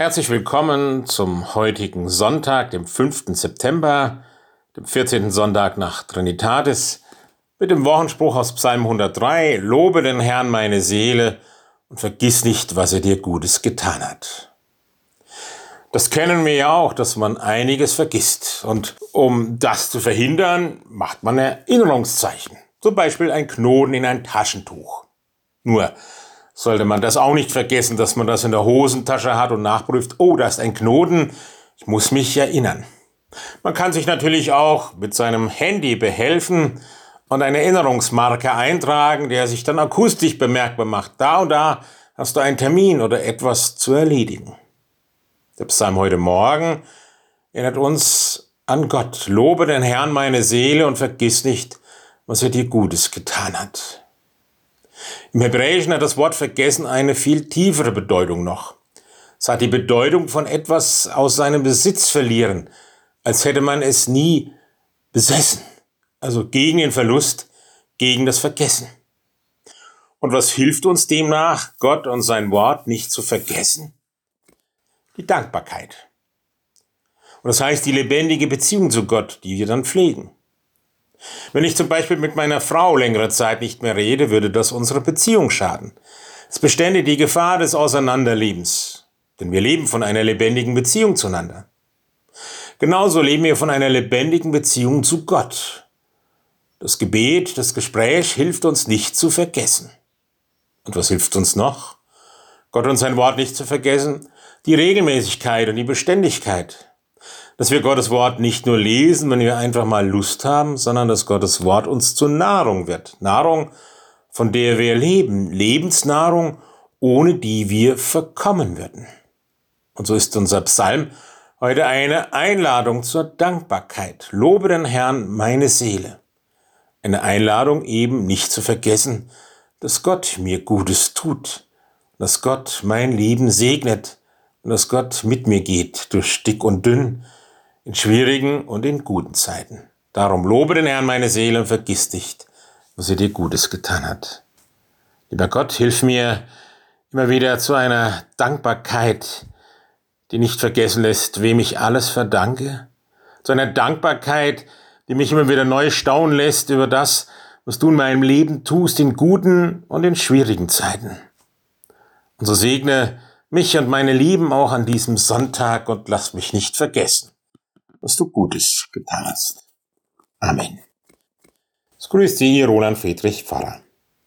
Herzlich willkommen zum heutigen Sonntag, dem 5. September, dem 14. Sonntag nach Trinitatis, mit dem Wochenspruch aus Psalm 103, Lobe den Herrn meine Seele und vergiss nicht, was er dir Gutes getan hat. Das kennen wir ja auch, dass man einiges vergisst. Und um das zu verhindern, macht man Erinnerungszeichen. Zum Beispiel ein Knoten in ein Taschentuch. Nur, sollte man das auch nicht vergessen, dass man das in der Hosentasche hat und nachprüft, oh, da ist ein Knoten, ich muss mich erinnern. Man kann sich natürlich auch mit seinem Handy behelfen und eine Erinnerungsmarke eintragen, der sich dann akustisch bemerkbar macht. Da und da hast du einen Termin oder etwas zu erledigen. Der Psalm heute Morgen erinnert uns an Gott. Lobe den Herrn meine Seele und vergiss nicht, was er dir Gutes getan hat. Im Hebräischen hat das Wort vergessen eine viel tiefere Bedeutung noch. Es hat die Bedeutung von etwas aus seinem Besitz verlieren, als hätte man es nie besessen. Also gegen den Verlust, gegen das Vergessen. Und was hilft uns demnach, Gott und sein Wort nicht zu vergessen? Die Dankbarkeit. Und das heißt die lebendige Beziehung zu Gott, die wir dann pflegen. Wenn ich zum Beispiel mit meiner Frau längere Zeit nicht mehr rede, würde das unsere Beziehung schaden. Es bestände die Gefahr des Auseinanderlebens, denn wir leben von einer lebendigen Beziehung zueinander. Genauso leben wir von einer lebendigen Beziehung zu Gott. Das Gebet, das Gespräch hilft uns nicht zu vergessen. Und was hilft uns noch? Gott und sein Wort nicht zu vergessen? Die Regelmäßigkeit und die Beständigkeit dass wir Gottes Wort nicht nur lesen, wenn wir einfach mal Lust haben, sondern dass Gottes Wort uns zur Nahrung wird. Nahrung, von der wir leben. Lebensnahrung, ohne die wir verkommen würden. Und so ist unser Psalm heute eine Einladung zur Dankbarkeit. Lobe den Herrn meine Seele. Eine Einladung eben nicht zu vergessen, dass Gott mir Gutes tut, dass Gott mein Leben segnet und dass Gott mit mir geht durch dick und dünn, in schwierigen und in guten Zeiten. Darum lobe den Herrn meine Seele und vergiss nicht, was er dir Gutes getan hat. Lieber Gott, hilf mir immer wieder zu einer Dankbarkeit, die nicht vergessen lässt, wem ich alles verdanke, zu einer Dankbarkeit, die mich immer wieder neu staunen lässt über das, was du in meinem Leben tust, in guten und in schwierigen Zeiten. Und so segne mich und meine Lieben auch an diesem Sonntag und lass mich nicht vergessen was du Gutes getan hast. Amen. Es grüßt Sie, Roland Friedrich Pfarrer.